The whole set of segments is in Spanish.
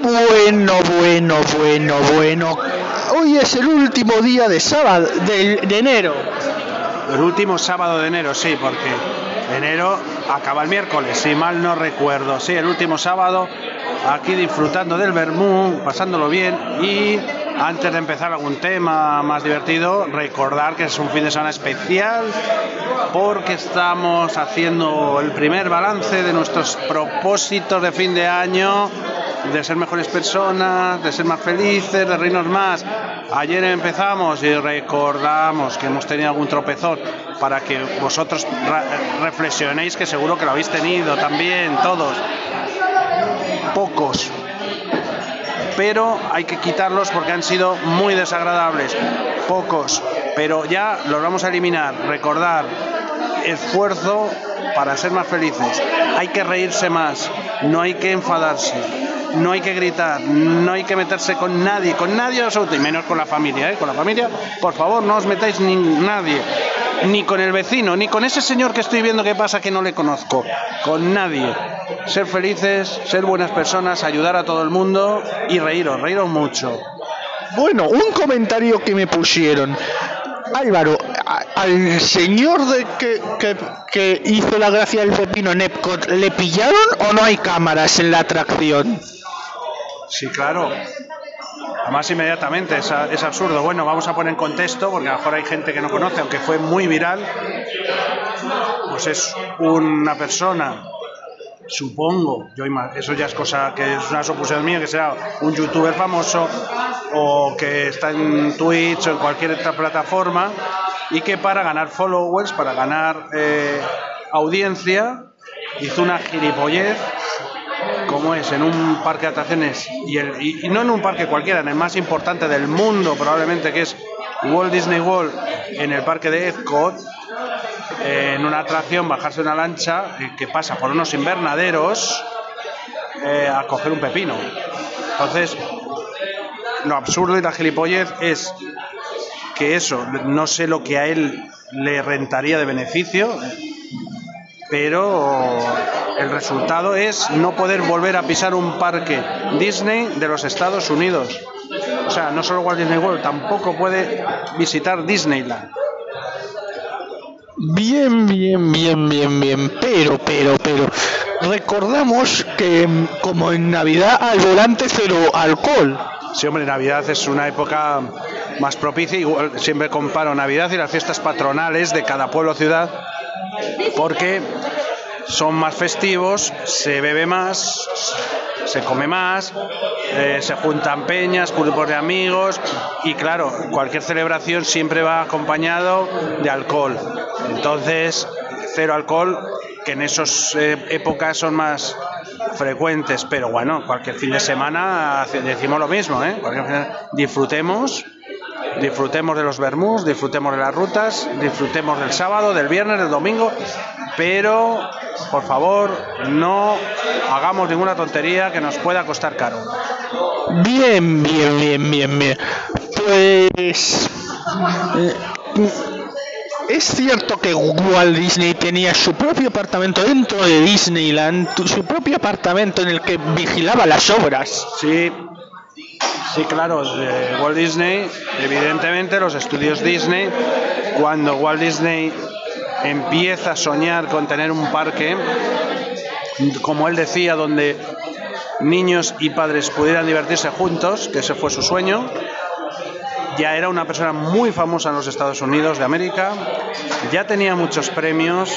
bueno, bueno, bueno, bueno. Hoy es el último día de sábado, de, enero. El último sábado de enero, sí, porque enero acaba el miércoles, si mal no recuerdo. Sí, el último sábado, aquí disfrutando del vermú, pasándolo bien y antes de empezar algún tema más divertido, recordar que es un fin de semana especial porque estamos haciendo el primer balance de nuestros propósitos de fin de año, de ser mejores personas, de ser más felices, de reírnos más. Ayer empezamos y recordamos que hemos tenido algún tropezón para que vosotros reflexionéis que seguro que lo habéis tenido también todos. Pocos, pero hay que quitarlos porque han sido muy desagradables. Pocos, pero ya los vamos a eliminar. Recordar, esfuerzo para ser más felices. Hay que reírse más, no hay que enfadarse, no hay que gritar, no hay que meterse con nadie, con nadie absoluto, y menos con la familia, ¿eh? Con la familia, por favor, no os metáis ni nadie, ni con el vecino, ni con ese señor que estoy viendo que pasa que no le conozco, con nadie. Ser felices, ser buenas personas, ayudar a todo el mundo y reíros, reíros mucho. Bueno, un comentario que me pusieron. Álvaro, al señor de que, que, que hizo la gracia del pepino en Epcot, ¿le pillaron o no hay cámaras en la atracción? Sí, claro. Además, inmediatamente, es, absurdo. Bueno, vamos a poner en contexto, porque a lo mejor hay gente que no conoce, aunque fue muy viral. Pues es una persona, supongo, yo eso ya es cosa que es una suposición mía, que será un youtuber famoso o que está en Twitch o en cualquier otra plataforma y que para ganar followers, para ganar eh, audiencia, hizo una gilipollez como es en un parque de atracciones y, el, y, no en un parque cualquiera, en el más importante del mundo probablemente que es Walt Disney World en el parque de Epcot eh, en una atracción bajarse una lancha eh, que pasa por unos invernaderos eh, a coger un pepino. Entonces lo absurdo y la gilipollez es que eso no sé lo que a él le rentaría de beneficio pero el resultado es no poder volver a pisar un parque Disney de los Estados Unidos. O sea, no solo Walt Disney World, tampoco puede visitar Disneyland. Bien, bien, bien, bien, bien, pero, pero, pero, recordamos que como en Navidad al volante cero alcohol. Sí, hombre, Navidad es una época más propicia, igual siempre comparo Navidad y las fiestas patronales de cada pueblo o ciudad, porque son más festivos, se bebe más, se come más, eh, se juntan peñas, grupos de amigos y claro, cualquier celebración siempre va acompañado de alcohol. Entonces, cero alcohol, que en esas eh, épocas son más frecuentes, pero bueno, cualquier fin de semana decimos lo mismo, ¿eh? disfrutemos disfrutemos de los vermús, disfrutemos de las rutas, disfrutemos del sábado, del viernes, del domingo, pero por favor no hagamos ninguna tontería que nos pueda costar caro. Bien, bien, bien, bien, bien. Pues eh, es cierto que Walt Disney tenía su propio apartamento dentro de Disneyland, su propio apartamento en el que vigilaba las obras. Sí, Sí, claro, Walt Disney, evidentemente los estudios Disney, cuando Walt Disney empieza a soñar con tener un parque, como él decía, donde niños y padres pudieran divertirse juntos, que ese fue su sueño, ya era una persona muy famosa en los Estados Unidos de América, ya tenía muchos premios,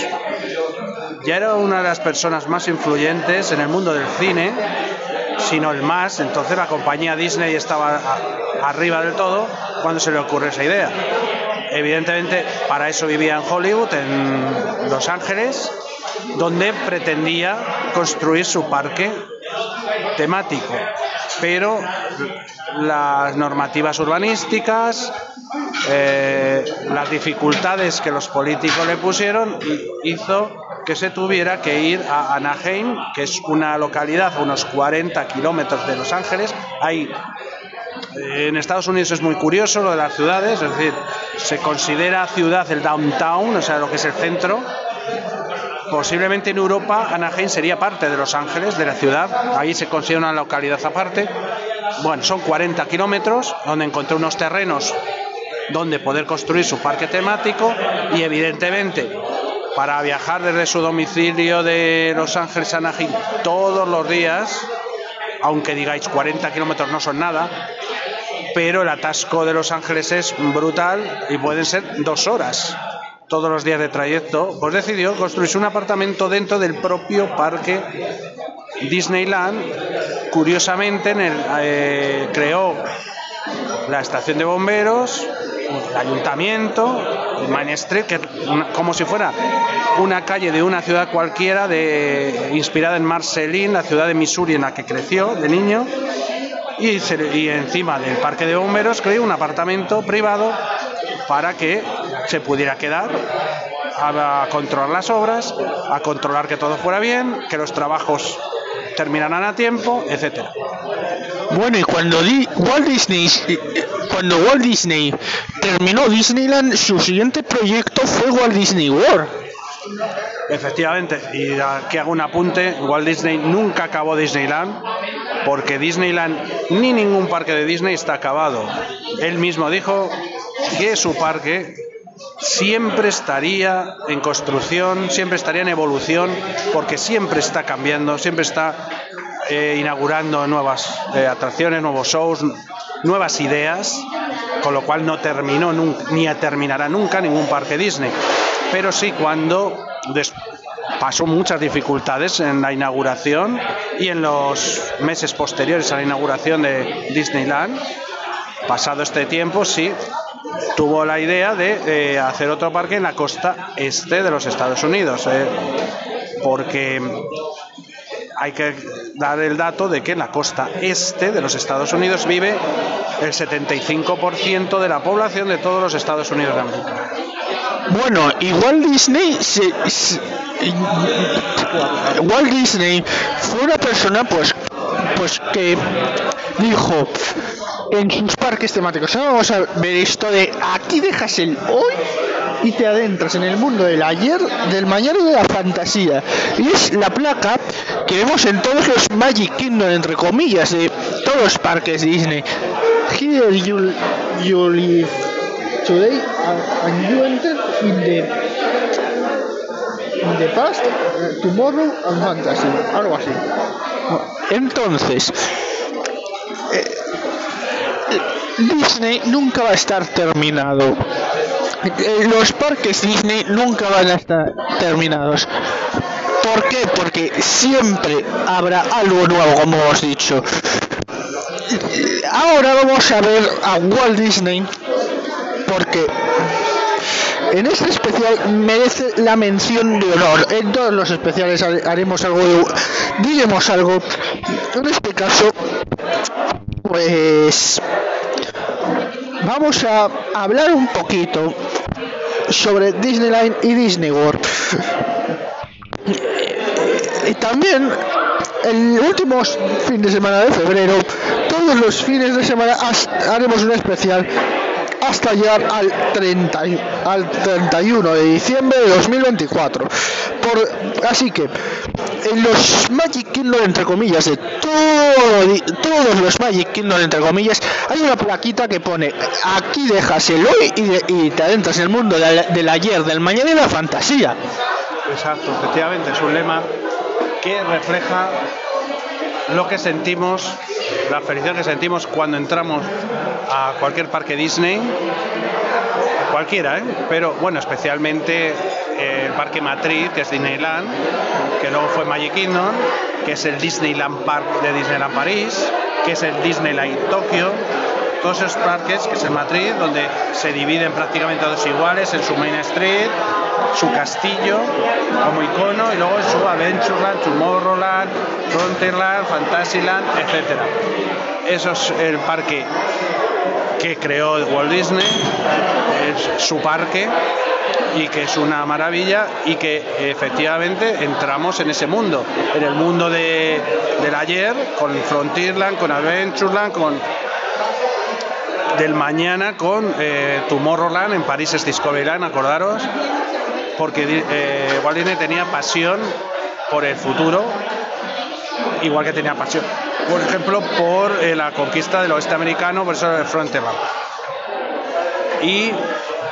ya era una de las personas más influyentes en el mundo del cine, sino el más, entonces la compañía Disney estaba arriba del todo cuando se le ocurre esa idea. Evidentemente, para eso vivía en Hollywood, en Los Ángeles, donde pretendía construir su parque temático. Pero las normativas urbanísticas, eh, las dificultades que los políticos le pusieron, hizo que se tuviera que ir a Anaheim, que es una localidad a unos 40 kilómetros de Los Ángeles. Hay en Estados Unidos es muy curioso lo de las ciudades, es decir, se considera ciudad el downtown, o sea, lo que es el centro, posiblemente en Europa Anaheim sería parte de Los Ángeles, de la ciudad. Ahí se considera una localidad aparte. Bueno, son 40 kilómetros donde encontró unos terrenos donde poder construir su parque temático y evidentemente para viajar desde su domicilio de Los Ángeles a Anaheim todos los días, aunque digáis 40 kilómetros no son nada, pero el atasco de Los Ángeles es brutal y pueden ser dos horas todos los días de trayecto, pues decidió construirse un apartamento dentro del propio parque Disneyland. Curiosamente, en el, eh, creó la estación de bomberos, el ayuntamiento, Main Street, que como si fuera una calle de una ciudad cualquiera, de, inspirada en Marceline, la ciudad de Missouri en la que creció de niño, y, y encima del parque de bomberos creó un apartamento privado para que se pudiera quedar a controlar las obras, a controlar que todo fuera bien, que los trabajos terminaran a tiempo, etcétera. Bueno, y cuando Walt Disney cuando Walt Disney terminó Disneyland, su siguiente proyecto fue Walt Disney World. Efectivamente, y aquí hago un apunte, Walt Disney nunca acabó Disneyland, porque Disneyland ni ningún parque de Disney está acabado. Él mismo dijo que su parque siempre estaría en construcción, siempre estaría en evolución, porque siempre está cambiando, siempre está eh, inaugurando nuevas eh, atracciones, nuevos shows, nuevas ideas, con lo cual no terminó ni terminará nunca ningún parque Disney. Pero sí cuando pasó muchas dificultades en la inauguración y en los meses posteriores a la inauguración de Disneyland, pasado este tiempo, sí tuvo la idea de eh, hacer otro parque en la costa este de los Estados Unidos, porque hay que dar el dato de que en la costa este de los Estados Unidos vive el 75% de la población de todos los Estados Unidos de América. Bueno, igual Disney Walt Disney fue una persona pues pues que dijo en sus parques temáticos. vamos a ver esto de aquí dejas el hoy y te adentras en el mundo del ayer, del mañana y de la fantasía. Y es la placa que vemos en todos los Magic Kingdom, entre comillas, de todos los parques Disney. Here you, you live today and you enter in the, in the past, tomorrow and fantasy. Algo así. Entonces, eh, Disney nunca va a estar terminado. Los parques Disney nunca van a estar terminados. ¿Por qué? Porque siempre habrá algo nuevo, como hemos dicho. Ahora vamos a ver a Walt Disney porque en este especial merece la mención de honor. En todos los especiales haremos algo, diremos algo. En este caso, pues vamos a hablar un poquito sobre Disneyland y Disney World. Y también el último fin de semana de febrero, todos los fines de semana haremos un especial hasta llegar al, 30, al 31 de diciembre de 2024. Por, así que en los Magic Kingdom, entre comillas, de todo, todos los Magic Kingdom, entre comillas, hay una plaquita que pone aquí dejas el hoy y, te adentras en el mundo del, ayer, del mañana y la fantasía. Exacto, efectivamente, es un lema que refleja lo que sentimos, la felicidad que sentimos cuando entramos a cualquier parque Disney, cualquiera, ¿eh? pero bueno, especialmente eh, el parque matriz, que es Disneyland, que luego fue Magic Kingdom, que es el Disneyland Park de Disneyland París, que es el Disneyland Tokio, todos esos parques, que es el matriz, donde se dividen prácticamente todos iguales en su Main Street, su castillo como icono y luego su Adventureland, Tomorrowland, Frontierland, Fantasyland, etc. Eso es el parque que creó Walt Disney, es su parque y que es una maravilla y que efectivamente entramos en ese mundo, en el mundo de, del ayer, con Frontierland, con Adventureland, con del mañana con eh, Tomorrowland en París es Discoveryland, acordaros, porque eh, Walt Disney tenía pasión por el futuro, igual que tenía pasión, por ejemplo, por eh, la conquista del oeste americano, por eso el Frontierland. Y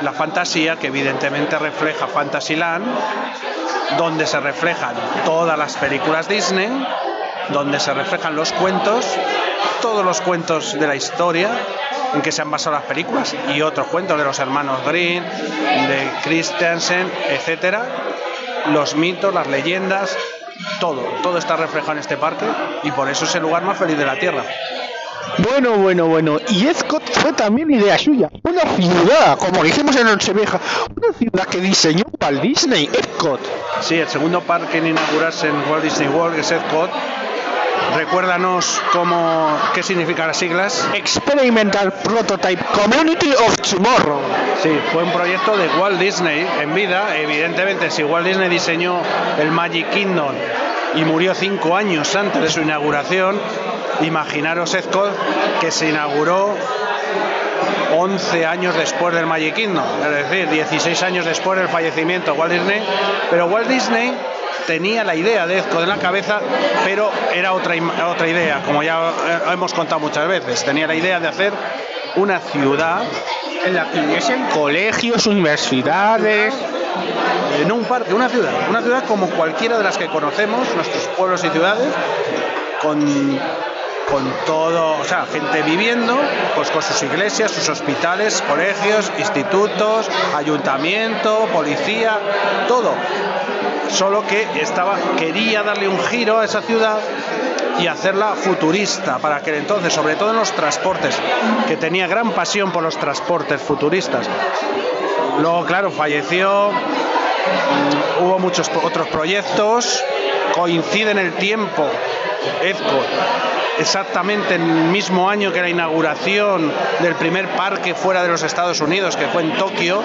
la fantasía, que evidentemente refleja Fantasyland, donde se reflejan todas las películas Disney, donde se reflejan los cuentos, todos los cuentos de la historia en que se han basado las películas y otros cuentos de los hermanos Green, de Christensen, etcétera, los mitos, las leyendas, todo, todo está reflejado en este parque y por eso es el lugar más feliz de la Tierra. Bueno, bueno, bueno. Y Epcot fue también idea suya. Una ciudad, como dijimos en Nochevieja, una ciudad que diseñó Walt Disney, Epcot. Sí, el segundo parque en inaugurarse en Walt Disney World es Epcot. Recuérdanos cómo, qué significan las siglas. Experimental Prototype Community of Tomorrow. Sí, fue un proyecto de Walt Disney en vida. Evidentemente, si Walt Disney diseñó el Magic Kingdom y murió cinco años antes de su inauguración, imaginaros Epcot que se inauguró 11 años después del Magic Kingdom, es decir, 16 años después del fallecimiento de Walt Disney, pero Walt Disney tenía la idea de Epcot en la cabeza, pero era otra, otra idea, como ya eh, hemos contado muchas veces, tenía la idea de hacer una ciudad en la que hubiesen colegios, universidades, no un parque, una ciudad, una ciudad como cualquiera de las que conocemos, nuestros pueblos y ciudades, con con todo, o sea, gente viviendo, pues con sus iglesias, sus hospitales, colegios, institutos, ayuntamiento, policía, todo. Solo que estaba, quería darle un giro a esa ciudad y hacerla futurista para que entonces, sobre todo en los transportes, que tenía gran pasión por los transportes futuristas. Luego, claro, falleció, hubo muchos otros proyectos, coincide en el tiempo Epcot exactamente en el mismo año que la inauguración del primer parque fuera de los Estados Unidos, que fue en Tokio.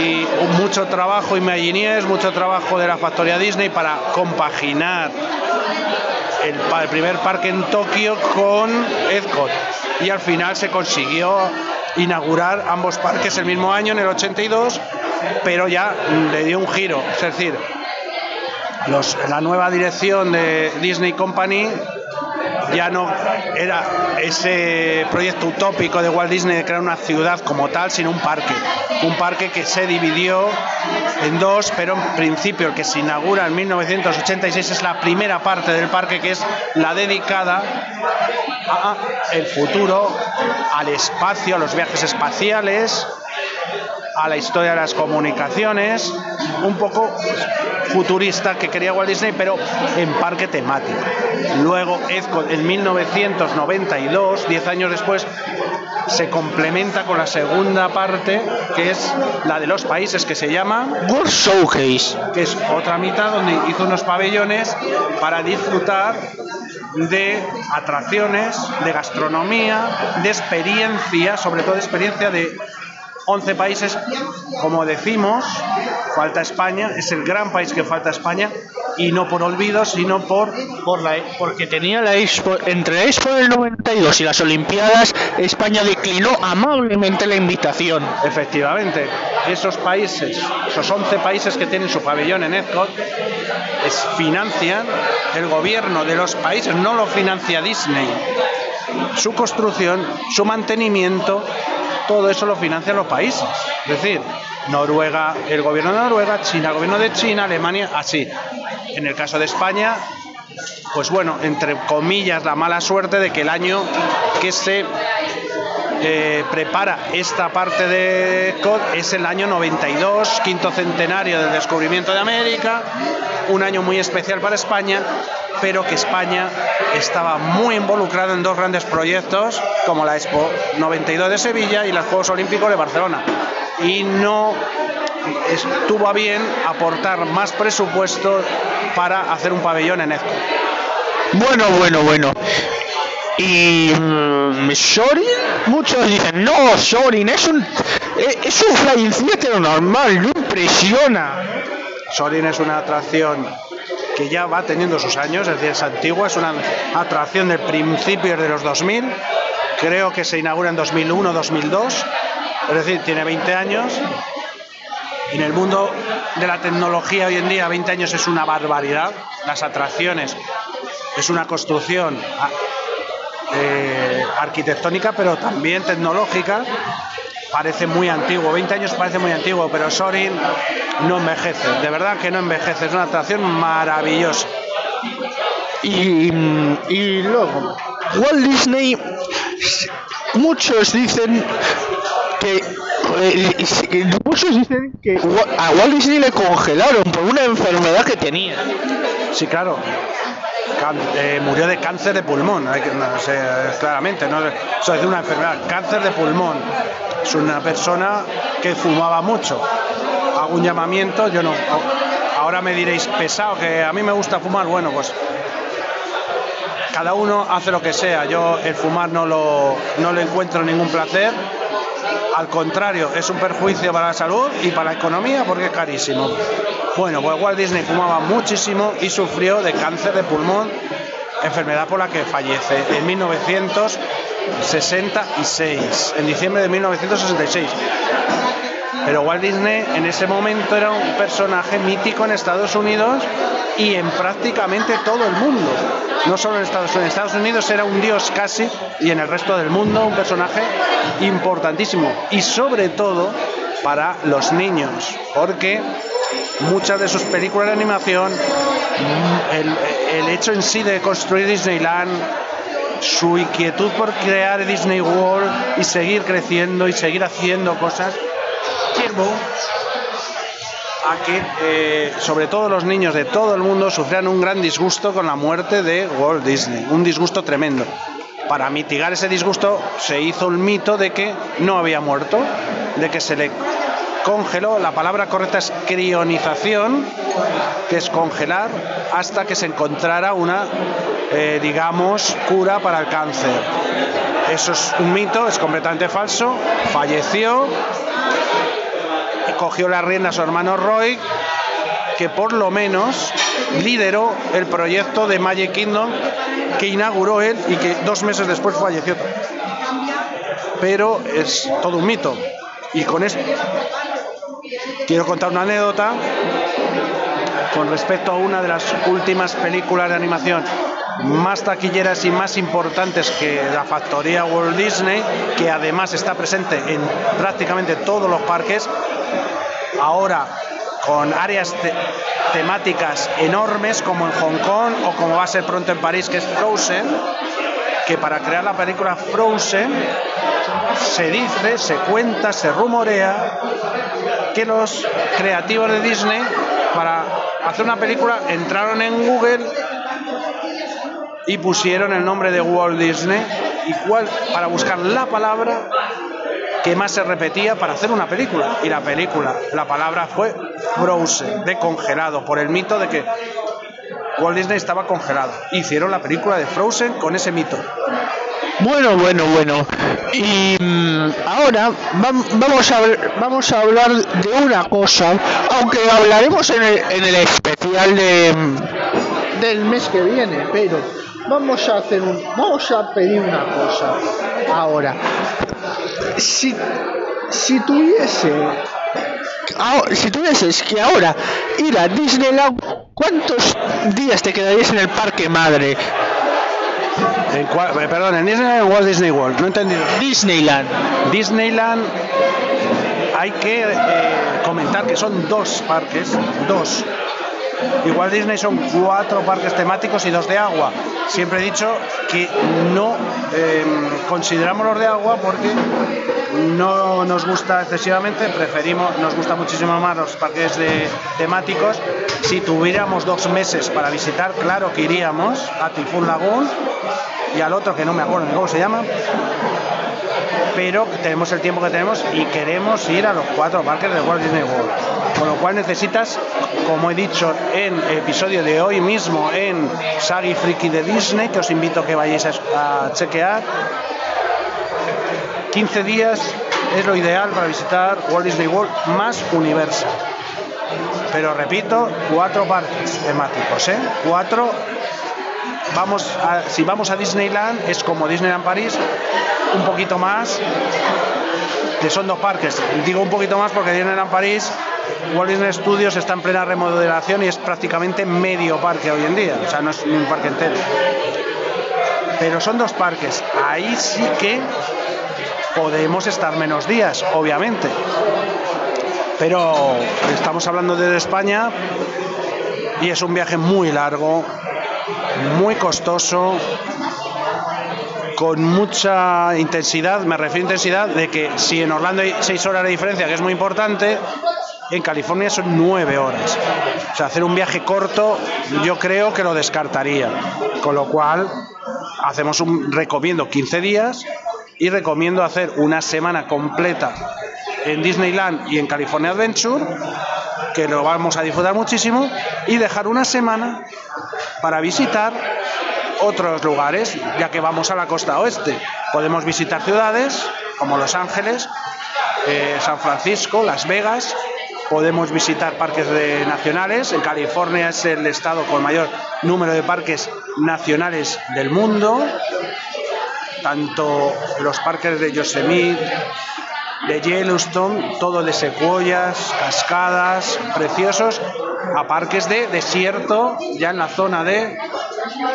Y mucho trabajo Imagineers, mucho trabajo de la factoría Disney para compaginar el, primer parque en Tokio con Epcot. Y al final se consiguió inaugurar ambos parques el mismo año, en el 82, pero ya le dio un giro. Es decir, la nueva dirección de Disney Company ya no era ese proyecto utópico de Walt Disney de crear una ciudad como tal, sino un parque. Un parque que se dividió en dos, pero en principio el que se inaugura en 1986 es la primera parte del parque que es la dedicada a el futuro, al espacio, a los viajes espaciales, a la historia de las comunicaciones, un poco futurista que quería Walt Disney, pero en parque temático. Luego, en 1992, 10 años después, se complementa con la segunda parte, que es la de los países, que se llama World Showcase, que es otra mitad donde hizo unos pabellones para disfrutar de atracciones, de gastronomía, de experiencia, sobre todo de experiencia de 11 países, como decimos, falta España, es el gran país que falta España y no por olvido, sino por por la porque tenía la Expo entre la Expo del 92 y las Olimpiadas, España declinó amablemente la invitación. Efectivamente, esos países, esos 11 países que tienen su pabellón en Epcot financian el gobierno de los países, no lo financia Disney. Su construcción, su mantenimiento todo eso lo financian los países. Es decir, Noruega, el gobierno de Noruega, China, el gobierno de China, Alemania, así. En el caso de España, pues bueno, entre comillas, la mala suerte de que el año que se prepara esta parte de COD es el año 92, quinto centenario del descubrimiento de América, un año muy especial para España, pero que España estaba muy involucrada en dos grandes proyectos como la Expo 92 de Sevilla y los Juegos Olímpicos de Barcelona. Y no estuvo a bien aportar más presupuesto para hacer un pabellón en Expo. Bueno, bueno, bueno. Y mmm, Shorin, muchos dicen, no, Shorin es un es un flying theater normal, no impresiona. Sorin es una atracción que ya va teniendo sus años, es decir, es antigua, es una atracción de principios de los 2000, creo que se inaugura en 2001-2002, es decir, tiene 20 años En el mundo de la tecnología hoy en día, 20 años es una barbaridad. Las atracciones es una construcción ah, eh, arquitectónica, pero también tecnológica. Parece muy antiguo, 20 años parece muy antiguo, pero Sorin no envejece, de verdad que no envejece, es una atracción maravillosa. Y, y luego, Walt Disney, muchos dicen que eh, muchos dicen que a Walt Disney le congelaron por una enfermedad que tenía. Sí, claro. Eh, murió de cáncer de pulmón, hay que, sé, claramente, eso es una enfermedad, cáncer de pulmón. Es una persona que fumaba mucho. Hago un llamamiento, yo no. Ahora me diréis pesado, que a mí me gusta fumar, bueno, pues cada uno hace lo que sea. Yo el fumar no lo, no le encuentro ningún placer. Al contrario, es un perjuicio para la salud y para la economía porque es carísimo. Bueno, pues Walt Disney fumaba muchísimo y sufrió de cáncer de pulmón, enfermedad por la que fallece en 1966, en diciembre de 1966. Pero Walt Disney en ese momento era un personaje mítico en Estados Unidos y en prácticamente todo el mundo. No solo en Estados Unidos. En Estados Unidos era un dios casi y en el resto del mundo un personaje importantísimo. Y sobre todo para los niños. Porque muchas de sus películas de animación, el, el hecho en sí de construir Disneyland, su inquietud por crear Disney World y seguir creciendo y seguir haciendo cosas, llevó a que eh, sobre todo los niños de todo el mundo sufrían un gran disgusto con la muerte de Walt Disney, un disgusto tremendo. Para mitigar ese disgusto se hizo un mito de que no había muerto, de que se le congeló, la palabra correcta es crionización, que es congelar hasta que se encontrara una, eh, digamos, cura para el cáncer. Eso es un mito, es completamente falso, falleció, cogió la rienda a su hermano Roy, que por lo menos lideró el proyecto de Magic Kingdom que inauguró él y que dos meses después falleció. Pero es todo un mito. Y con esto quiero contar una anécdota con respecto a una de las últimas películas de animación más taquilleras y más importantes que la factoría Walt Disney, que además está presente en prácticamente todos los parques, ahora con áreas temáticas enormes como en Hong Kong o como va a ser pronto en París, que es Frozen, que para crear la película Frozen se dice, se cuenta, se rumorea que los creativos de Disney para hacer una película entraron en Google y pusieron el nombre de Walt Disney y cuál para buscar la palabra que más se repetía para hacer una película. Y la película, la palabra fue Frozen, de congelado, por el mito de que Walt Disney estaba congelado. Hicieron la película de Frozen con ese mito. Bueno, bueno, bueno. Y mm, ahora vamos a, vamos a hablar de una cosa, aunque hablaremos en el, en el especial de, mm, del mes que viene, pero vamos a hacer un, vamos a pedir una cosa ahora si, si tuviese si tuvieses que ahora ir a Disneyland, ¿cuántos días te quedarías en el parque madre? ¿En eh, perdón, ¿en Disneyland o Walt Disney World? No he entendido. Disneyland. Disneyland hay que eh, comentar que son dos parques, dos Igual Disney son cuatro parques temáticos y dos de agua. Siempre he dicho que no em, consideramos los de agua porque no nos gusta excesivamente, preferimos, nos gusta muchísimo más los parques temáticos. Si tuviéramos dos meses para visitar, claro que iríamos a Typhoon Lagoon y al otro que no me acuerdo cómo se llama pero tenemos el tiempo que tenemos y queremos ir a los cuatro parques de Walt Disney World. Con lo cual necesitas, como he dicho en episodio de hoy mismo en Sagi Freaky de Disney, que os invito a que vayáis a, chequear, 15 días es lo ideal para visitar Walt Disney World más Universal. Pero repito, cuatro parques temáticos, ¿eh? Cuatro. Vamos si vamos a Disneyland es como Disneyland París, un poquito más, que son dos parques. Digo un poquito más porque Disneyland París Walt Disney Studios está en plena remodelación y es prácticamente medio parque hoy en día, o sea, no es un parque entero. Pero son dos parques, ahí sí que podemos estar menos días, obviamente. Pero estamos hablando de España y es un viaje muy largo, muy costoso, con mucha intensidad, me refiero a intensidad de que si en Orlando hay seis horas de diferencia, que es muy importante, en California son nueve horas. O sea, hacer un viaje corto yo creo que lo descartaría. Con lo cual, hacemos un recomiendo 15 días y recomiendo hacer una semana completa en Disneyland y en California Adventure, que lo vamos a disfrutar muchísimo, y dejar una semana para visitar otros lugares, ya que vamos a la costa oeste. Podemos visitar ciudades como Los Ángeles, eh, San Francisco, Las Vegas, podemos visitar parques nacionales. En California es el estado con mayor número de parques nacionales del mundo. Tanto los parques de Yosemite, de Yellowstone, todo de secuoyas, cascadas, preciosos, a parques de desierto, ya en la zona de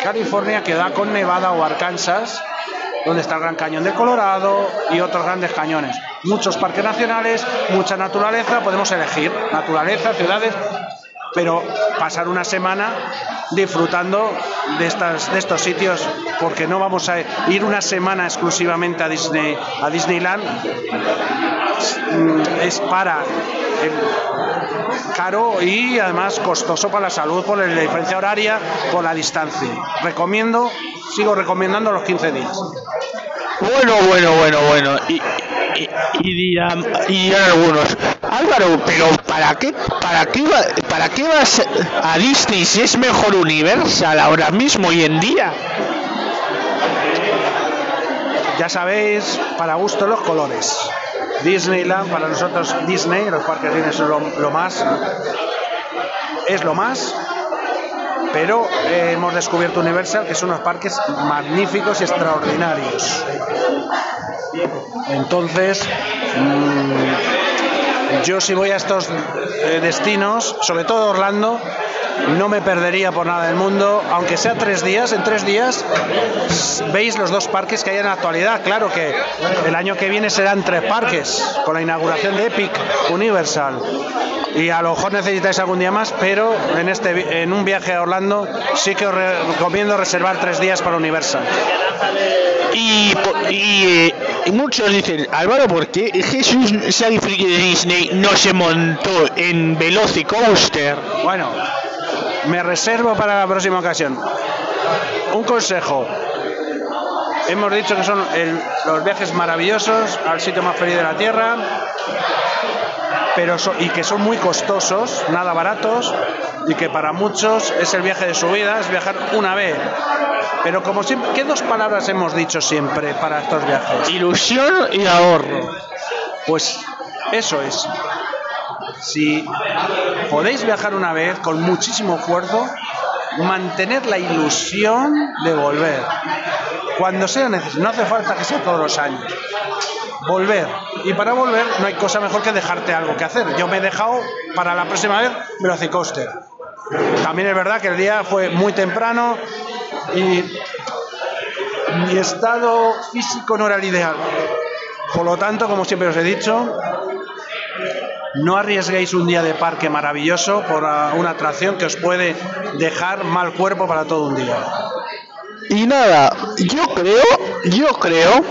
California que da con Nevada o Arkansas, donde está el Gran Cañón de Colorado y otros grandes cañones. Muchos parques nacionales, mucha naturaleza, podemos elegir naturaleza, ciudades, pero pasar una semana disfrutando de, estas, de estos sitios, porque no vamos a ir una semana exclusivamente a, Disney, a Disneyland, mm, es para el caro y además costoso para la salud por la diferencia horaria, por la distancia. Recomiendo, sigo recomendando los 15 días. Bueno, bueno, bueno, bueno. Y, dirán, y algunos, Álvaro, pero ¿para qué, para qué, para qué vas a Disney si es mejor Universal ahora mismo, hoy en día? Ya sabéis, para gusto los colores. Disneyland, para nosotros Disney, los parques Disney son lo más, es lo más, pero eh, hemos descubierto Universal, que son unos parques magníficos y extraordinarios. Entonces, mm, yo si voy a estos eh, destinos, sobre todo Orlando, no me perdería por nada del mundo, aunque sea tres días, en tres días veis los dos parques que hay en la actualidad. Claro que el año que viene serán tres parques, con la inauguración de Epic Universal. Y a lo mejor necesitáis algún día más, pero en, este, en un viaje a Orlando sí que os recomiendo reservar tres días para Universal. Y, muchos dicen, Álvaro, ¿por qué Jesús Friki de Disney no se montó en Velocicoaster? Bueno, me reservo para la próxima ocasión. Un consejo. Hemos dicho que son los viajes maravillosos al sitio más feliz de la Tierra, pero y que son muy costosos, nada baratos, y que para muchos es el viaje de su vida, es viajar una vez. Pero como siempre, ¿qué dos palabras hemos dicho siempre para estos viajes? Ilusión y ahorro. Pues eso es. Si podéis viajar una vez con muchísimo esfuerzo, mantener la ilusión de volver. Cuando sea necesario, no hace falta que sea todos los años. Volver. Y para volver no hay cosa mejor que dejarte algo que hacer. Yo me he dejado para la próxima vez Velocicoaster. También es verdad que el día fue muy temprano y mi estado físico no era el ideal. Por lo tanto, como siempre os he dicho, no arriesguéis un día de parque maravilloso por una atracción que os puede dejar mal cuerpo para todo un día. Y nada, yo creo, yo creo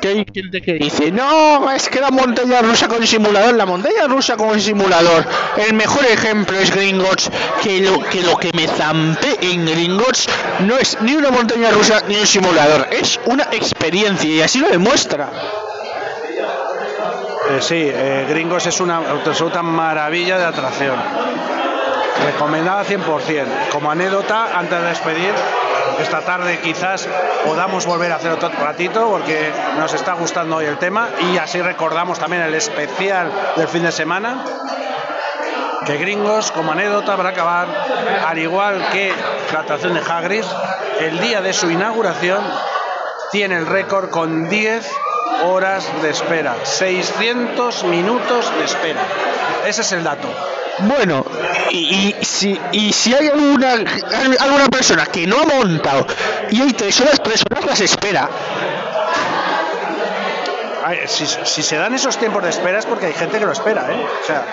que hay gente que dice, no, es que la montaña rusa con simulador, la montaña rusa con simulador, el mejor ejemplo es Gringotts, que lo que, lo que me zampé en Gringotts no es ni una montaña rusa ni un simulador, es una experiencia y así lo demuestra. Eh, sí, eh, Gringos es una absoluta maravilla de atracción. Recomendada 100%. Como anécdota, antes de despedir, esta tarde quizás podamos volver a hacer otro ratito porque nos está gustando hoy el tema y así recordamos también el especial del fin de semana. Que Gringos, como anécdota para acabar, al igual que la atracción de Hagrid, el día de su inauguración tiene el récord con 10 horas de espera. 600 minutos de espera. Ese es el dato. Bueno, y, y si, y si hay alguna, alguna persona que no ha montado y hay tres horas, tres horas las espera. Ay, Si, si se dan esos tiempos de espera es porque hay gente que lo espera, ¿eh? O sea,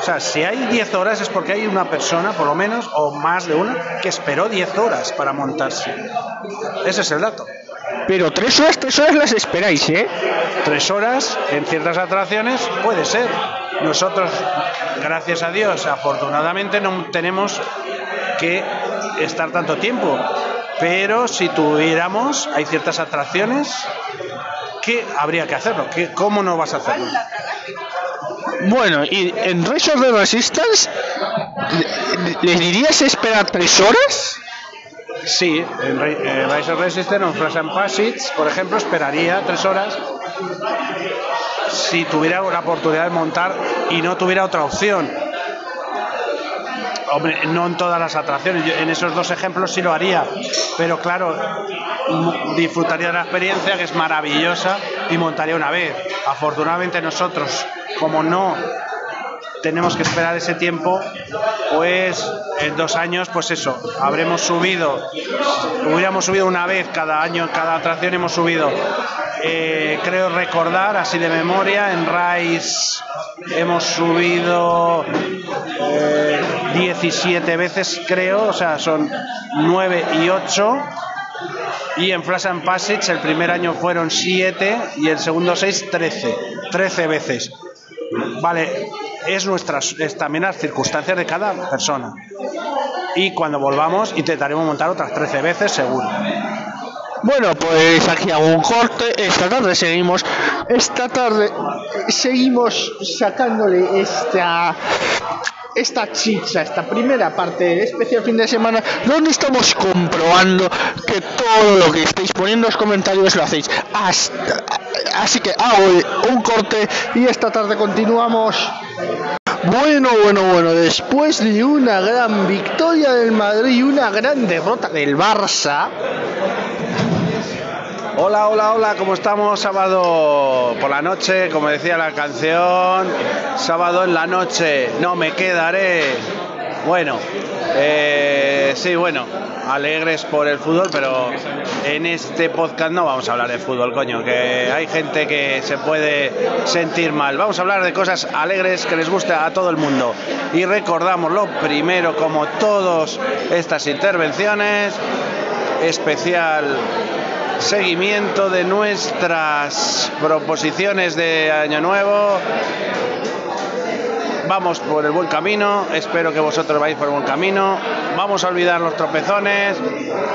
o sea, si hay 10 horas es porque hay una persona, por lo menos, o más de una, que esperó 10 horas para montarse. Ese es el dato. Pero tres horas, tres horas las esperáis, ¿eh? Tres horas en ciertas atracciones puede ser. Nosotros, gracias a Dios, afortunadamente no tenemos que estar tanto tiempo. Pero si tuviéramos, hay ciertas atracciones que habría que hacerlo. ¿Qué- ¿Cómo no vas a hacerlo? Bueno, y en Rise of the Resistance, ¿le- ¿les dirías esperar tres horas? Sí, en Re- eh, Rise of Resistance o Flash and Passage, por ejemplo, esperaría tres horas si tuviera la oportunidad de montar y no tuviera otra opción. Hombre, no en todas las atracciones, en esos dos ejemplos sí lo haría, pero claro, disfrutaría de la experiencia que es maravillosa y montaría una vez. Afortunadamente nosotros, como no tenemos que esperar ese tiempo, pues en dos años, pues eso, habremos subido, hubiéramos subido una vez cada año, cada atracción hemos subido, eh, creo recordar, así de memoria, en Rise hemos subido eh, 17 veces, creo, o sea, son 9 y 8. Y en Flash and Passage el primer año fueron 7 y el segundo 6, 13. 13 veces. Vale, es nuestras, es también las circunstancias de cada persona. Y cuando volvamos intentaremos montar otras 13 veces seguro. Bueno, pues aquí hago un corte. Esta tarde seguimos. Esta tarde seguimos sacándole esta. Esta chicha, esta primera parte del especial fin de semana, donde estamos comprobando que todo lo que estáis poniendo en los comentarios lo hacéis. Hasta, así que hago un corte y esta tarde continuamos. Bueno, bueno, bueno, después de una gran victoria del Madrid y una gran derrota del Barça, Hola, hola, hola, ¿cómo estamos? Sábado por la noche, como decía la canción, sábado en la noche, no me quedaré. Bueno, eh, sí, bueno, alegres por el fútbol, pero en este podcast no vamos a hablar de fútbol, coño, que hay gente que se puede sentir mal. Vamos a hablar de cosas alegres que les gusta a todo el mundo. Y recordamos lo primero, como todas estas intervenciones, especial seguimiento de nuestras proposiciones de Año Nuevo. Vamos por el buen camino, espero que vosotros vais por el buen camino. Vamos a olvidar los tropezones,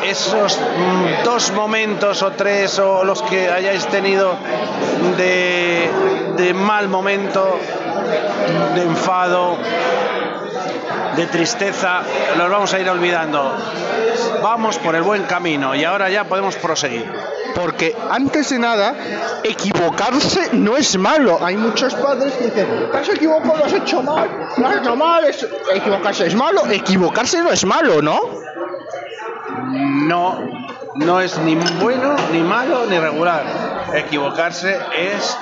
esos mm, dos momentos o tres o los que hayáis tenido de, de mal momento, de enfado, de tristeza, los vamos a ir olvidando. Vamos por el buen camino y ahora ya podemos proseguir. Porque antes de nada, equivocarse no es malo. Hay muchos padres que dicen, te has equivocado, lo has hecho mal, lo has hecho mal, es- equivocarse es malo, equivocarse no es malo, ¿no? No, no es ni bueno, ni malo, ni regular. Equivocarse es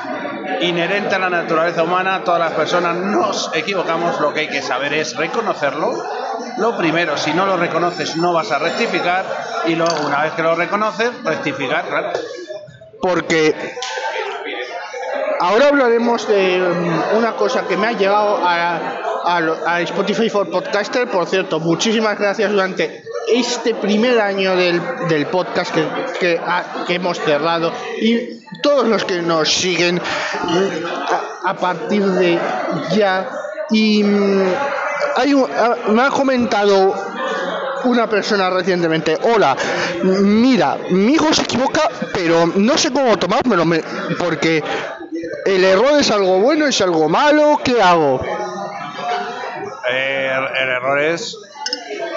inherente a la naturaleza humana. Todas las personas nos equivocamos. Lo que hay que saber es reconocerlo. Lo primero, si no lo reconoces, no vas a rectificar. Y luego, una vez que lo reconoces, rectificar. Porque ahora hablaremos de mm, una cosa que me ha llegado a, a, a Spotify for Podcaster. Por cierto, muchísimas gracias durante este primer año del, del podcast que, que, ha- que hemos cerrado y todos los que nos siguen mm, a, a partir de ya. Y mm, hay un- ah, me ha comentado una persona recientemente, hola, mira, mi hijo se equivoca, pero no sé cómo tomármelo, me- porque el error es algo bueno, es algo malo, ¿qué hago? Eh, el error es,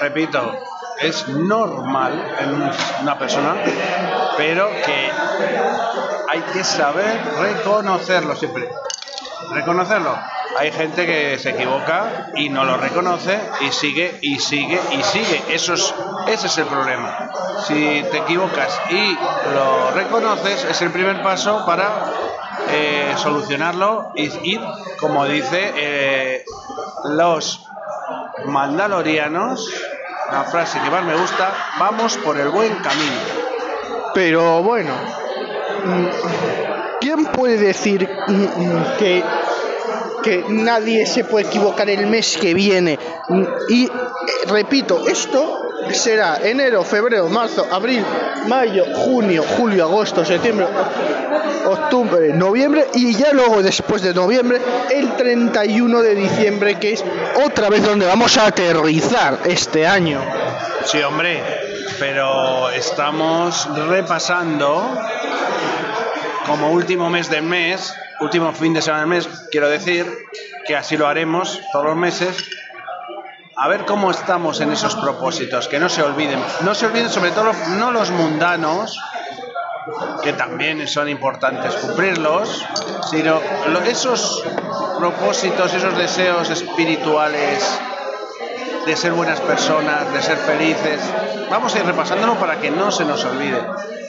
repito, es normal en una persona, pero que hay que saber reconocerlo siempre. Reconocerlo. Hay gente que se equivoca y no lo reconoce y sigue y sigue y sigue. Eso es, ese es el problema. Si te equivocas y lo reconoces, es el primer paso para eh, solucionarlo y ir, como dice eh, los mandalorianos, la frase que más me gusta, vamos por el buen camino. Pero bueno, mm, ¿quién puede decir mm, mm, que, que nadie se puede equivocar el mes que viene? Y eh, repito, esto será enero, febrero, marzo, abril, mayo, junio, julio, agosto, septiembre, octubre, noviembre y ya luego después de noviembre el 31 de diciembre que es otra vez donde vamos a aterrizar este año. Sí, hombre, pero estamos repasando como último mes del mes, último fin de semana del mes, quiero decir que así lo haremos todos los meses. A ver cómo estamos en esos propósitos, que no se olviden. No se olviden sobre todo no los mundanos, que también son importantes cumplirlos, sino esos propósitos, esos deseos espirituales de ser buenas personas, de ser felices. Vamos a ir repasándolo para que no se nos olvide.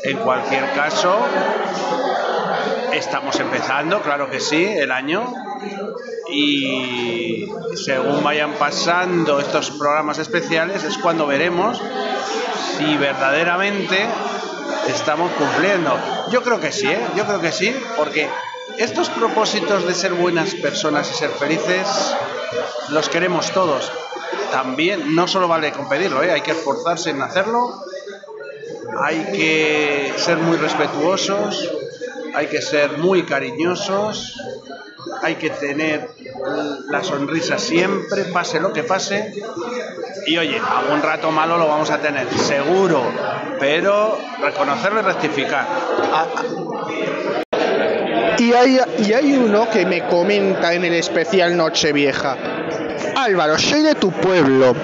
En cualquier caso, estamos empezando, claro que sí, el año. Y según vayan pasando estos programas especiales es cuando veremos si verdaderamente estamos cumpliendo. Yo creo que sí, ¿eh? yo creo que sí, porque estos propósitos de ser buenas personas y ser felices los queremos todos. También no solo vale con pedirlo, ¿eh? hay que esforzarse en hacerlo, hay que ser muy respetuosos, hay que ser muy cariñosos, hay que tener la sonrisa siempre, pase lo que pase. Y oye, algún rato malo lo vamos a tener, seguro, pero reconocerlo y rectificar. Y hay, y hay uno que me comenta en el especial Nochevieja. Álvaro, soy de tu pueblo.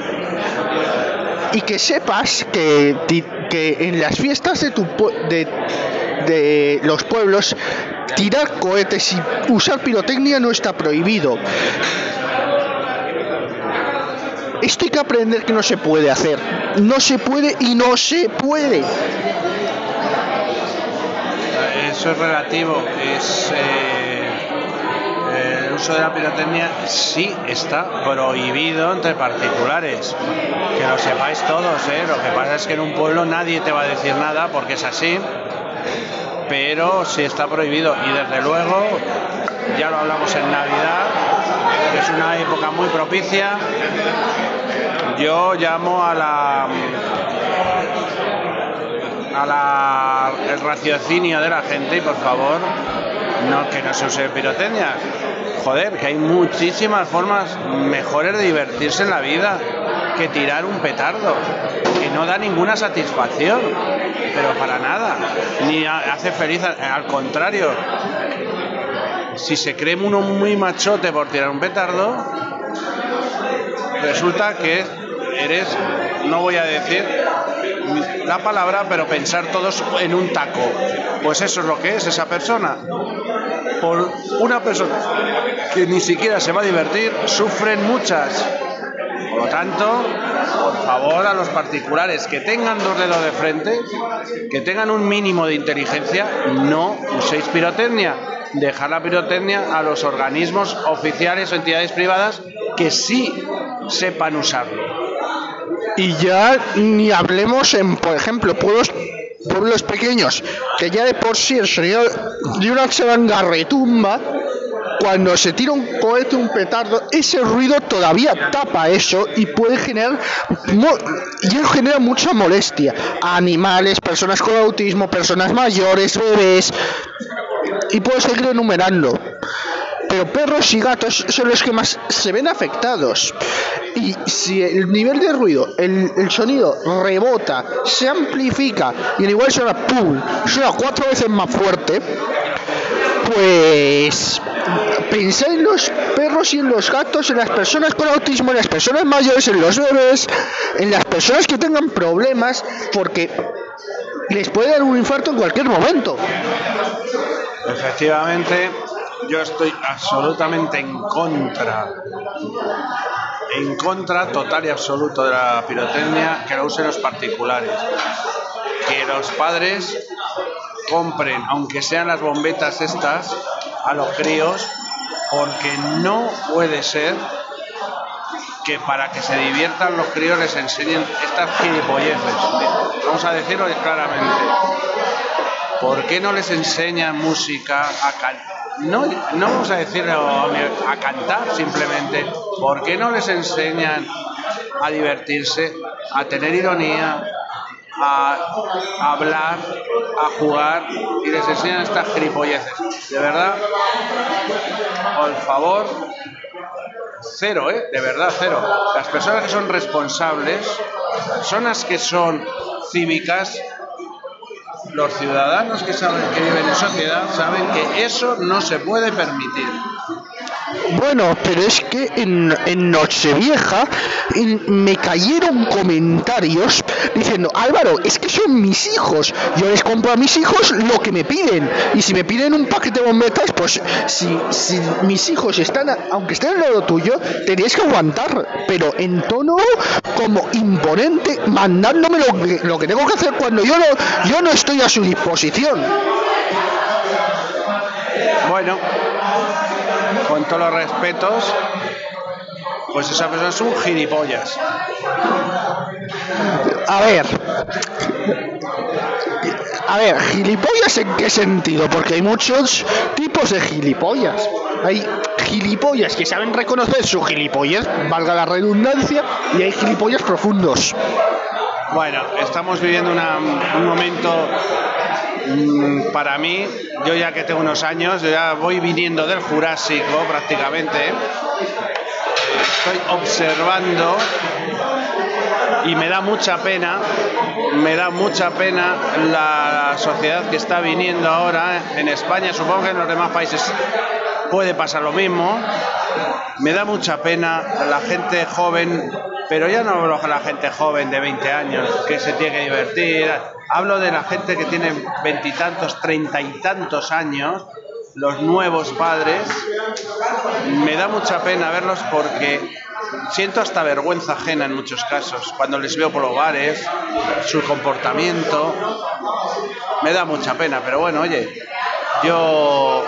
Y que sepas que, que en las fiestas de, tu, de, de los pueblos tirar cohetes y usar pirotecnia no está prohibido. Esto hay que aprender que no se puede hacer. No se puede y no se puede. Eso es relativo. Eh, el uso de la pirotecnia sí está prohibido entre particulares. Que lo sepáis todos. ¿eh? Lo que pasa es que en un pueblo nadie te va a decir nada porque es así pero sí está prohibido y desde luego ya lo hablamos en Navidad, es una época muy propicia. Yo llamo a la a la el raciocinio de la gente y por favor no que no se use pirotecnia. Joder, que hay muchísimas formas mejores de divertirse en la vida que tirar un petardo, que no da ninguna satisfacción, pero para nada, ni hace feliz, al contrario. Si se cree uno muy machote por tirar un petardo, resulta que eres, no voy a decir la palabra, pero pensar todos en un taco. Pues eso es lo que es esa persona. Por una persona que ni siquiera se va a divertir, sufren muchas por lo tanto, por favor a los particulares que tengan dos dedos de frente, que tengan un mínimo de inteligencia, no uséis pirotecnia. Dejar la pirotecnia a los organismos oficiales o entidades privadas que sí sepan usarlo. Y ya ni hablemos en, por ejemplo, pueblos, pueblos pequeños, que ya de por sí el sonido de una retumba cuando se tira un cohete, un petardo, ese ruido todavía tapa eso y puede generar y genera mucha molestia animales, personas con autismo, personas mayores, bebés y puedo seguir enumerando. Pero perros y gatos son los que más se ven afectados. Y si el nivel de ruido, el, sonido rebota, se amplifica y en igual suena pum, suena cuatro veces más fuerte, pues pensar en los perros y en los gatos, en las personas con autismo, en las personas mayores, en los bebés, en las personas que tengan problemas, porque les puede dar un infarto en cualquier momento. Efectivamente, yo estoy absolutamente en contra, en contra total y absoluto de la pirotecnia que lo usen los particulares. Que los padres compren, aunque sean las bombetas estas, a los críos porque no puede ser que para que se diviertan los críos les enseñen estas gilipolleces. Vamos a decirlo claramente. ¿Por qué no les enseñan música a cantar? No, no vamos a decirlo a cantar simplemente. ¿Por qué no les enseñan a divertirse, a tener ironía, a, hablar, a jugar y les enseñan estas gilipolleces. De verdad, por favor, cero, ¿eh? De verdad, cero. Las personas que son responsables, personas que son cívicas, los ciudadanos que saben que viven en sociedad saben que eso no se puede permitir. Bueno, pero es que en, en Nochevieja me cayeron comentarios diciendo, Álvaro, es que son mis hijos. Yo les compro a mis hijos lo que me piden. Y si me piden un paquete de bombetas, pues si, si mis hijos están, aunque estén al lado tuyo, tenéis que aguantar. Pero en tono como imponente, mandándome lo que, lo que tengo que hacer cuando yo no, yo no estoy a su disposición. Bueno, con todos los respetos, pues esa persona es un gilipollas. A ver. A ver, gilipollas en qué sentido? Porque hay muchos tipos de gilipollas. Hay gilipollas que saben reconocer su gilipollas, valga la redundancia, y hay gilipollas profundos. Bueno, estamos viviendo un momento para mí, yo ya que tengo unos años, ya voy viniendo del Jurásico prácticamente, estoy observando y me da mucha pena, me da mucha pena la sociedad que está viniendo ahora en España, supongo que en los demás países puede pasar lo mismo. Me da mucha pena la gente joven, pero ya no hablo de la gente joven de 20 años que se tiene que divertir, hablo de la gente que tiene veintitantos, treinta y tantos años, los nuevos padres. Me da mucha pena verlos porque siento hasta vergüenza ajena en muchos casos, cuando les veo por los bares, su comportamiento, me da mucha pena, pero bueno, oye, yo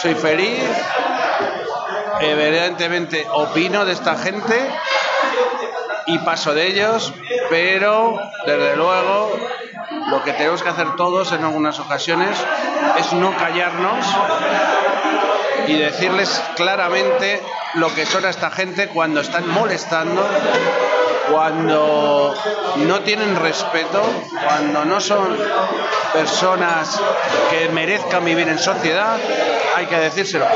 soy feliz, evidentemente opino de esta gente y paso de ellos, pero desde luego lo que tenemos que hacer todos en algunas ocasiones es no callarnos y decirles claramente lo que son a esta gente cuando están molestando, cuando no tienen respeto, cuando no son personas que merezcan vivir en sociedad, hay que decírselo.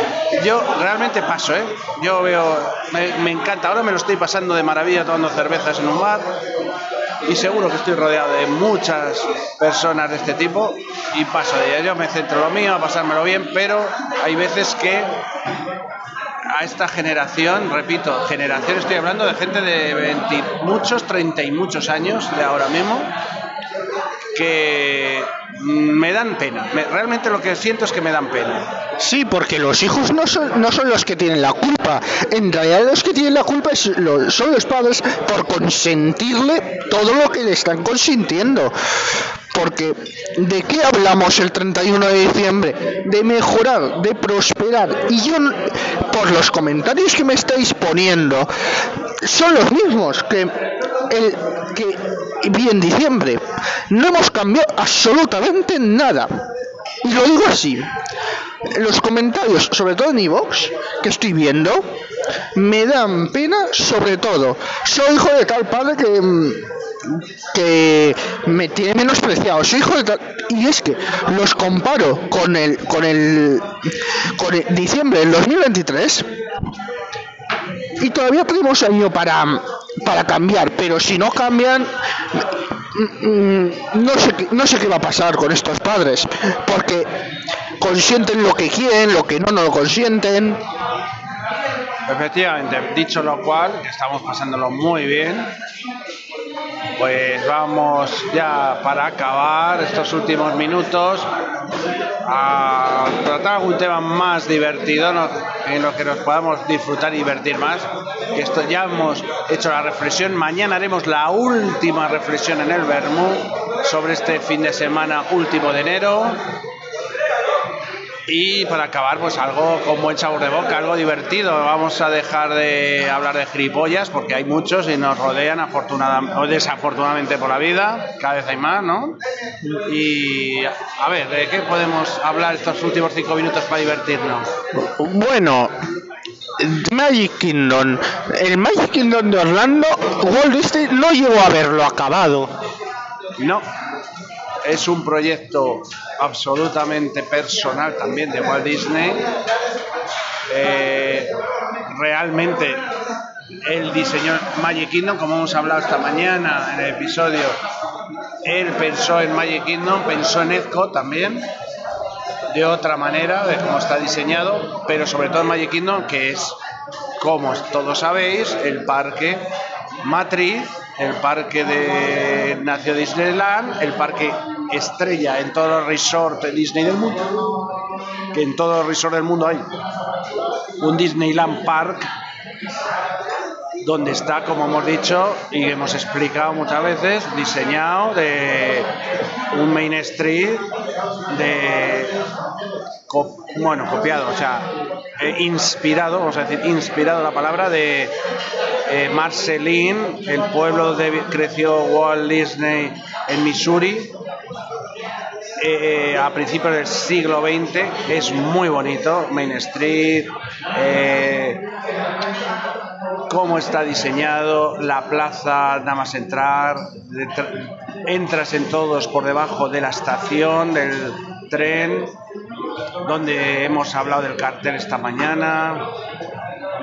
Yo realmente paso, ¿eh? Yo veo, me, encanta, ahora me lo estoy pasando de maravilla tomando cervezas en un bar, y seguro que estoy rodeado de muchas personas de este tipo y paso de ellas. Yo me centro en lo mío, a pasármelo bien, pero hay veces que a esta generación, repito, generación estoy hablando de gente de 20 muchos, 30 y muchos años de ahora mismo, que me dan pena. realmente lo que siento es que me dan pena. Sí, porque los hijos no son, no son los que tienen la culpa. En realidad los que tienen la culpa es son los padres por consentirle todo lo que le están consintiendo. Porque ¿de qué hablamos el 31 de diciembre? De mejorar, de prosperar. Y yo, por los comentarios que me estáis poniendo, son los mismos que el que vi en diciembre. No hemos cambiado absolutamente nada. Y lo digo así. Los comentarios, sobre todo en Evox, que estoy viendo, me dan pena sobre todo. Soy hijo de tal padre que mm, que me tiene menospreciado. Soy hijo de tal... Y es que los comparo con el con el con el diciembre del 2023 y todavía tenemos año para para cambiar, pero si no cambian mm, no sé no sé qué va a pasar con estos padres, porque consienten lo que quieren, lo que no no lo consienten. Efectivamente, dicho lo cual, estamos pasándolo muy bien, pues vamos ya para acabar estos últimos minutos a tratar algún tema más divertido en lo que nos podamos disfrutar y divertir más. Que esto ya hemos hecho la reflexión. Mañana haremos la última reflexión en el Bermú sobre este fin de semana último de enero. Y para acabar, pues algo con buen sabor de boca, algo divertido. Vamos a dejar de hablar de gilipollas porque hay muchos y nos rodean afortunadamente o desafortunadamente por la vida. Cada vez hay más, ¿no? Y a ver, ¿de qué podemos hablar estos últimos cinco minutos para divertirnos? Bueno, Magic Kingdom. El Magic Kingdom de Orlando, Walt Disney no llegó a verlo acabado. No, es un proyecto absolutamente personal también de Walt Disney. Eh, realmente el diseño Magic Kingdom, como hemos hablado esta mañana en el episodio, él pensó en Magic Kingdom, pensó en Ezco también, de otra manera, de cómo está diseñado, pero sobre todo en Magic Kingdom, que es, como todos sabéis, el parque matriz, el parque de Nacio Disneyland, el parque estrella en todos los resorts Disney del mundo, que en todos los resorts del mundo hay un Disneyland Park donde está, como hemos dicho y hemos explicado muchas veces, diseñado de un Main Street de bueno, copiado, o sea, eh, inspirado, vamos a decir, inspirado la palabra de eh, Marceline, el pueblo donde creció Walt Disney en Missouri, eh, a principios del siglo XX. Es muy bonito, Main Street, cómo está diseñado, la plaza, nada más entrar, entras en todos por debajo de la estación, del tren, donde hemos hablado del cartel esta mañana.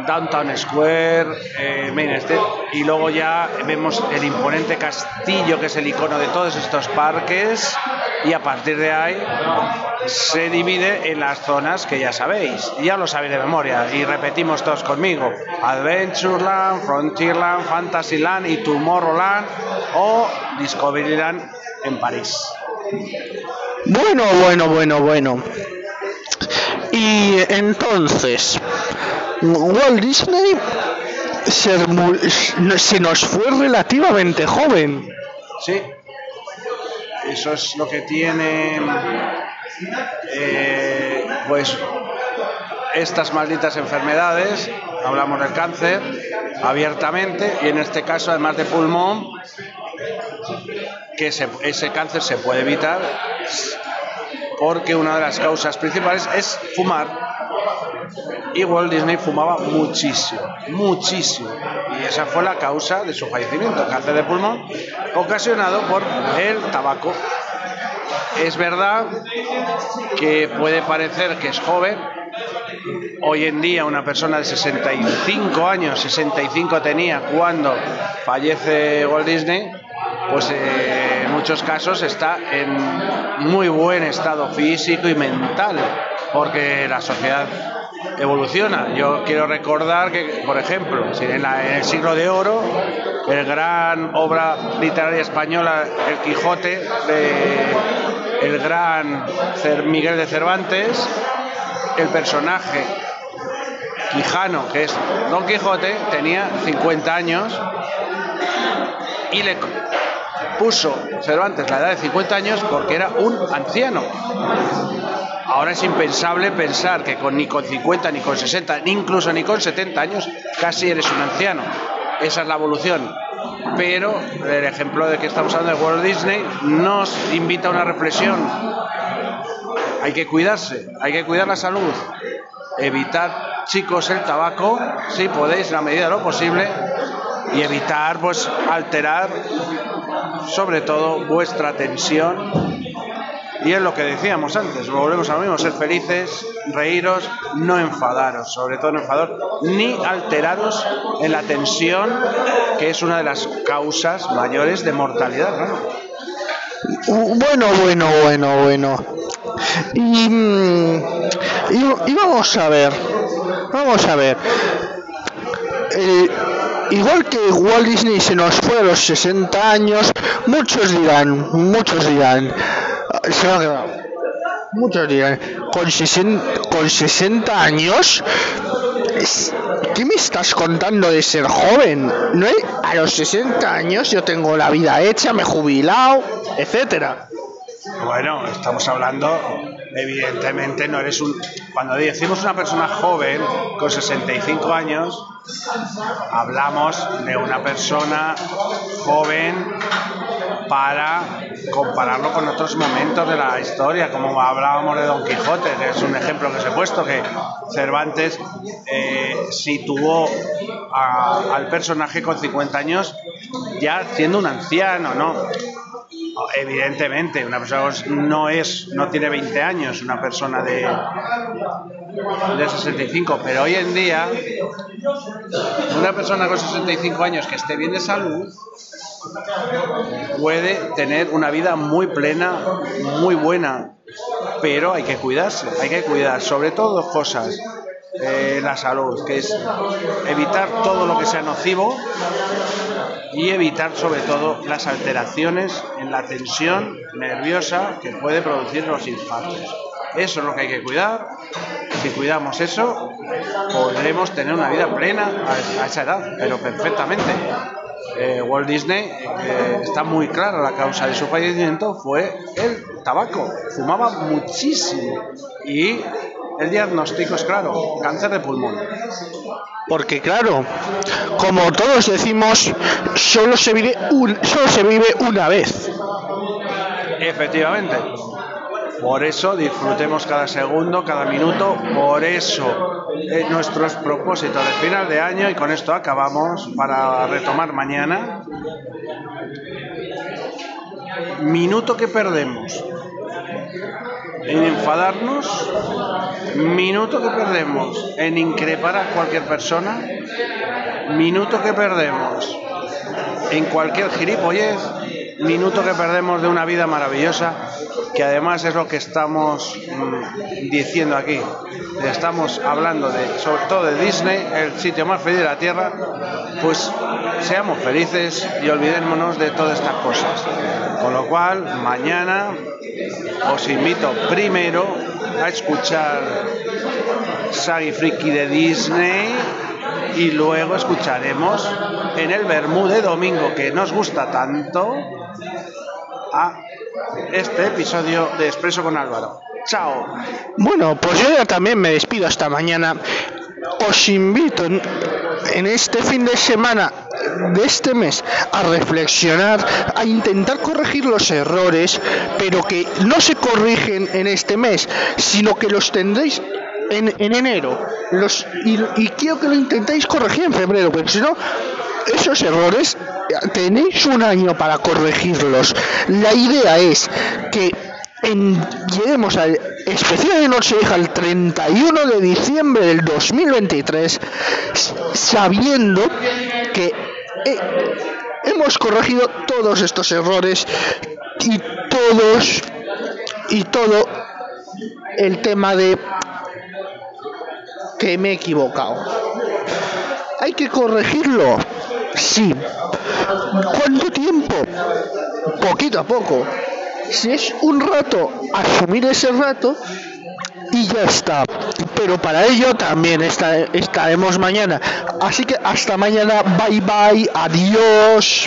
Downtown Square, eh, Main Street, y luego ya vemos el imponente castillo que es el icono de todos estos parques, y a partir de ahí se divide en las zonas que ya sabéis, ya lo sabéis de memoria, y repetimos todos conmigo: Adventureland, Frontierland, Fantasyland y Tomorrowland o Discoveryland en París. Bueno, bueno, bueno, bueno. Y entonces, Walt Disney se, nos fue relativamente joven. Sí, eso es lo que tiene, eh, pues, estas malditas enfermedades. Hablamos del cáncer abiertamente y en este caso, además de pulmón, que ese cáncer se puede evitar porque una de las causas principales es fumar. Y Walt Disney fumaba muchísimo, muchísimo. Y esa fue la causa de su fallecimiento, cáncer de pulmón, ocasionado por el tabaco. Es verdad que puede parecer que es joven. Hoy en día una persona de 65 años, 65 tenía cuando fallece Walt Disney, pues eh, en muchos casos está en muy buen estado físico y mental, porque la sociedad evoluciona. Yo quiero recordar que, por ejemplo, en, el siglo de oro, el gran obra literaria española, El Quijote, de el gran Miguel de Cervantes, el personaje Quijano, que es Don Quijote, tenía 50 años y le puso Cervantes la edad de 50 años porque era un anciano. Ahora es impensable pensar que con, ni con 50, ni con 60, ni incluso ni con 70 años casi eres un anciano. Esa es la evolución. Pero el ejemplo de que estamos hablando de Walt Disney nos invita a una reflexión. Hay que cuidarse, hay que cuidar la salud, evitar, chicos, el tabaco, si podéis, en la medida de lo posible, y evitar pues alterar sobre todo vuestra tensión y es lo que decíamos antes, volvemos a lo mismo, ser felices, reíros, no enfadaros, sobre todo no enfadaros, ni alteraros en la tensión, que es una de las causas mayores de mortalidad. Bueno, bueno, bueno, bueno. Y, mm, vamos a ver, vamos a ver. Eh, igual que Walt Disney se nos fue a los 60 años, muchos dirán, muchos dirán, se va a quedar. Muchos dirán, con 60, con 60 años, ¿qué me estás contando de ser joven? ¿No? A los 60 años yo tengo la vida hecha, me he jubilado, etcétera. Bueno, estamos hablando evidentemente no eres un... Cuando decimos una persona joven con 65 años, hablamos de una persona joven para compararlo con otros momentos de la historia, como hablábamos de Don Quijote, que es un ejemplo que se he puesto, que Cervantes eh, situó al personaje con 50 años ya siendo un anciano, ¿no? Evidentemente, una persona no es, no tiene 20 años, una persona de, de 65, pero hoy en día, una persona con 65 años que esté bien de salud puede tener una vida muy plena, muy buena, pero hay que cuidarse, hay que cuidar, sobre todo dos cosas. Eh, la salud, que es evitar todo lo que sea nocivo y evitar sobre todo las alteraciones en la tensión nerviosa que puede producir los infartos. Eso es lo que hay que cuidar. Si cuidamos eso, podremos tener una vida plena a esa edad, pero perfectamente. Eh, Walt Disney eh, está muy clara la causa de su fallecimiento fue el tabaco. Fumaba muchísimo y el diagnóstico es claro, cáncer de pulmón. Porque claro, como todos decimos, solo se vive, solo se vive una vez. Efectivamente. Por eso disfrutemos cada segundo, cada minuto. Por eso eh, nuestros propósitos de final de año, y con esto acabamos para retomar mañana. Minuto que perdemos en enfadarnos, minuto que perdemos en increpar a cualquier persona, minuto que perdemos en cualquier gilipollez, minuto que perdemos de una vida maravillosa, que además es lo que estamos mm, diciendo aquí. Estamos hablando de, sobre todo de Disney, el sitio más feliz de la Tierra, pues seamos felices y olvidémonos de todas estas cosas. Con lo cual, mañana os invito primero a escuchar Sagi Friki de Disney y luego escucharemos en el Bermú de domingo que nos gusta tanto a este episodio de Expreso con Álvaro. Chao. Bueno, pues yo ya también me despido hasta mañana. Os invito en este fin de semana de este mes a reflexionar, a intentar corregir los errores, pero que no se corrigen en este mes, sino que los tendréis en, enero. Los, y, quiero que lo intentéis corregir en febrero, porque si no, esos errores tenéis un año para corregirlos. La idea es que en, lleguemos al especial de Nochevieja el 31 de diciembre del 2023 sabiendo que hemos corregido todos estos errores y todos y todo el tema de que me he equivocado. Hay que corregirlo, sí. ¿Cuánto tiempo? Poquito a poco. Si es un rato, asumir ese rato y ya está. Pero para ello también estaremos mañana. Así que hasta mañana. Bye bye. Adiós.